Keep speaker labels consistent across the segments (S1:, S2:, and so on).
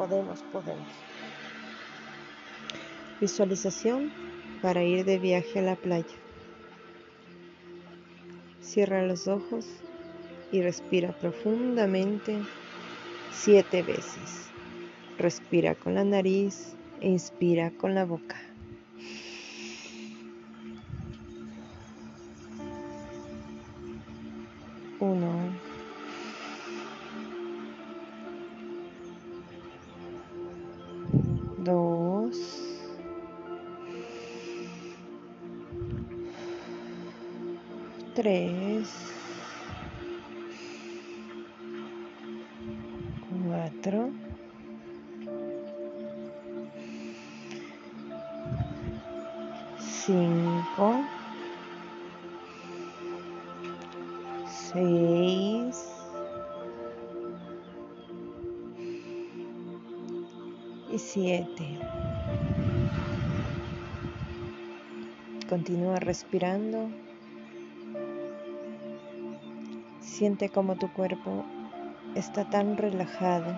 S1: podemos, podemos. Visualización para ir de viaje a la playa. Cierra los ojos y respira profundamente siete veces. Respira con la nariz e inspira con la boca. Uno. tres, cuatro, cinco, seis, y siete. Continúa respirando. Siente como tu cuerpo está tan relajado.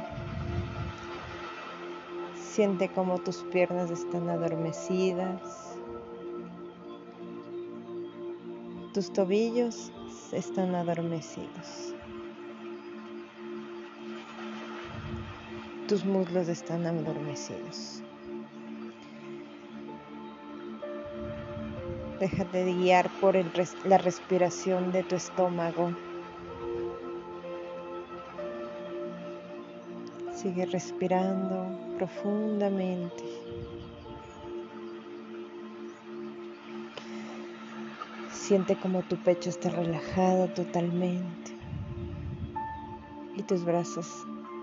S1: Siente como tus piernas están adormecidas. Tus tobillos están adormecidos. Tus muslos están adormecidos. Déjate de guiar por la respiración de tu estómago. Sigue respirando profundamente. Siente como tu pecho está relajado totalmente y tus brazos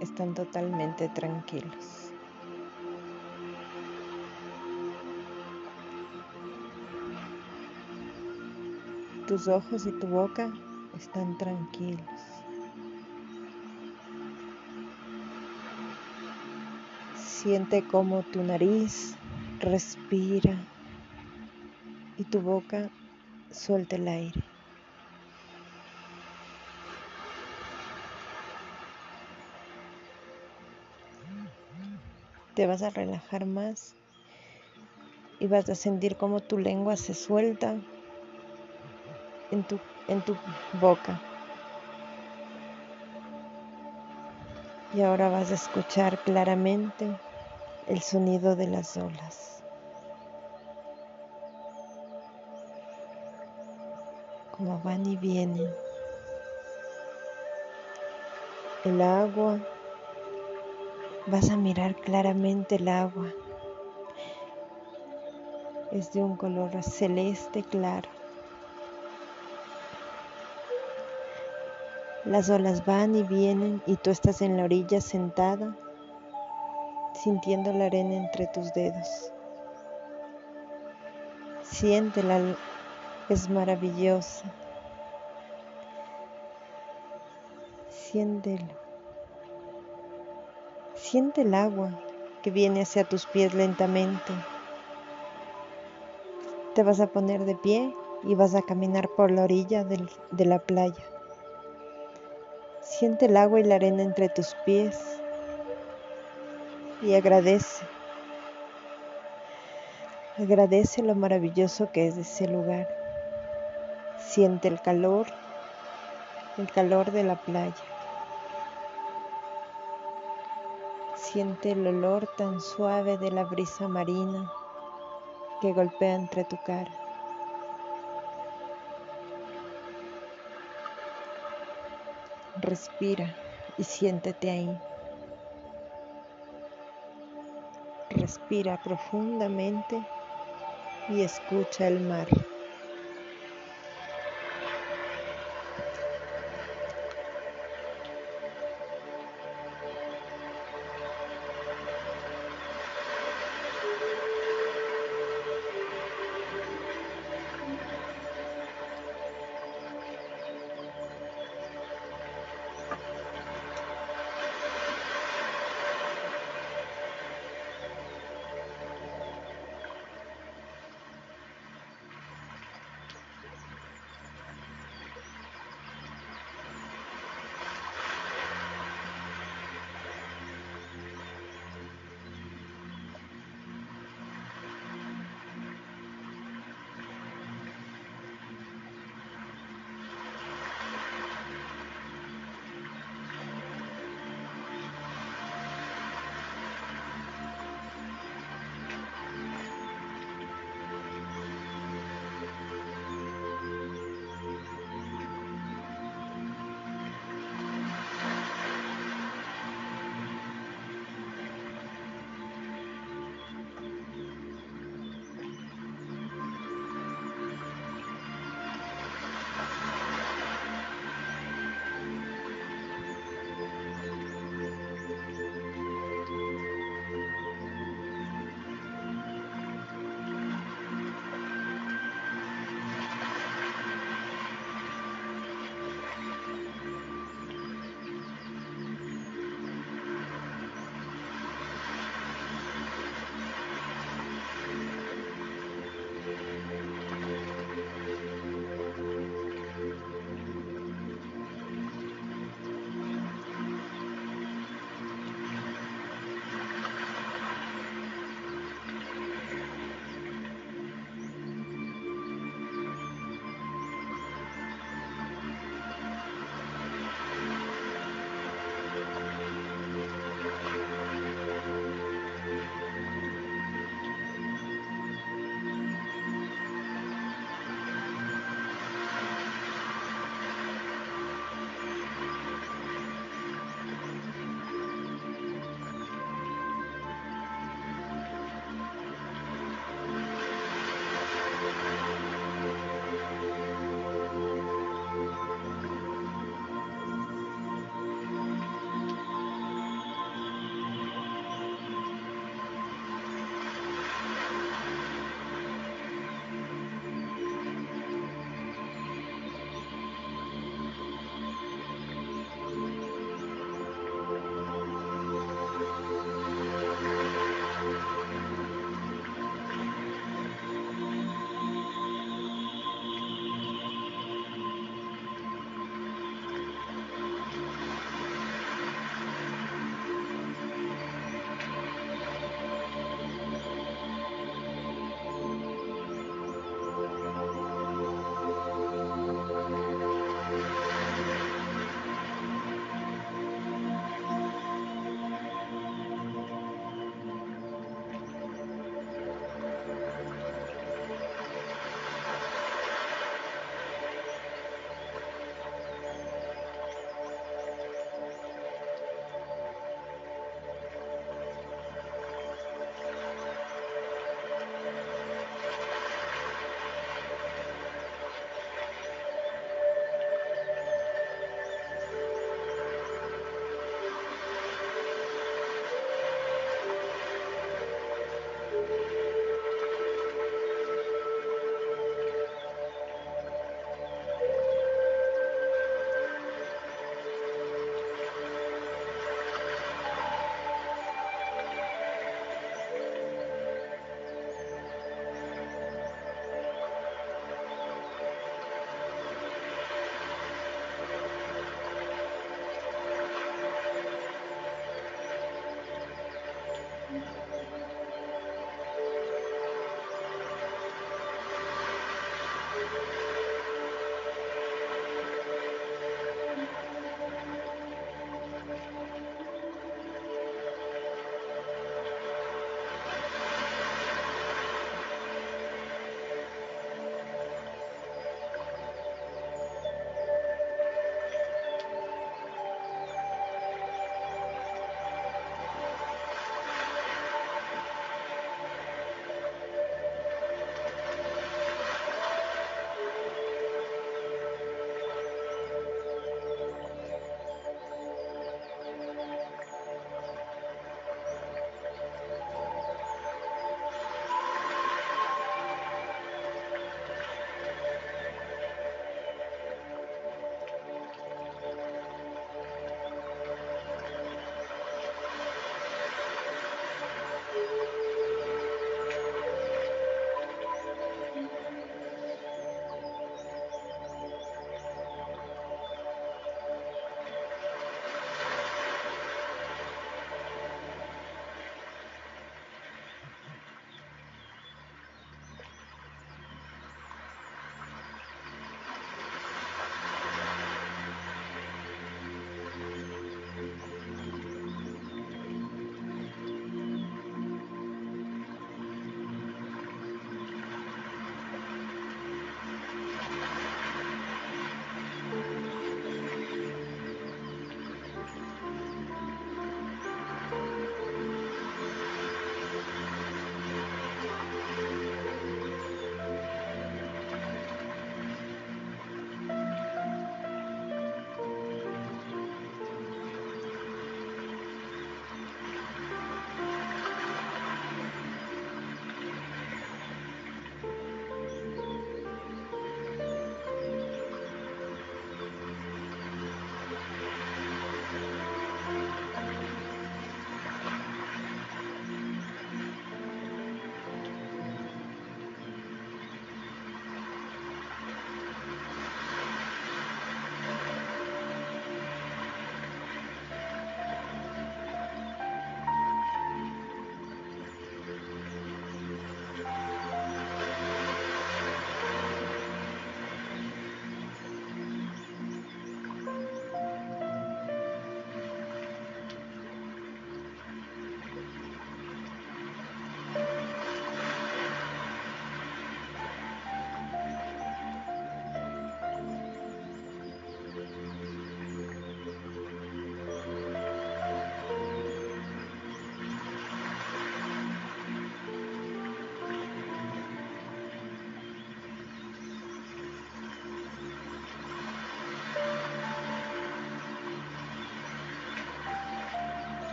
S1: están totalmente tranquilos. Tus ojos y tu boca están tranquilos. Siente como tu nariz respira y tu boca suelta el aire. Te vas a relajar más y vas a sentir como tu lengua se suelta en tu, en tu boca. Y ahora vas a escuchar claramente el sonido de las olas. como van y vienen. El agua, vas a mirar claramente el agua. Es de un color celeste claro. Las olas van y vienen y tú estás en la orilla sentada, sintiendo la arena entre tus dedos. Siente la es maravillosa. Siéntelo. Siente el agua que viene hacia tus pies lentamente. Te vas a poner de pie y vas a caminar por la orilla de la playa. Siente el agua y la arena entre tus pies y agradece. Agradece lo maravilloso que es ese lugar. Siente el calor, el calor de la playa. Siente el olor tan suave de la brisa marina que golpea entre tu cara. Respira y siéntete ahí. Respira profundamente y escucha el mar.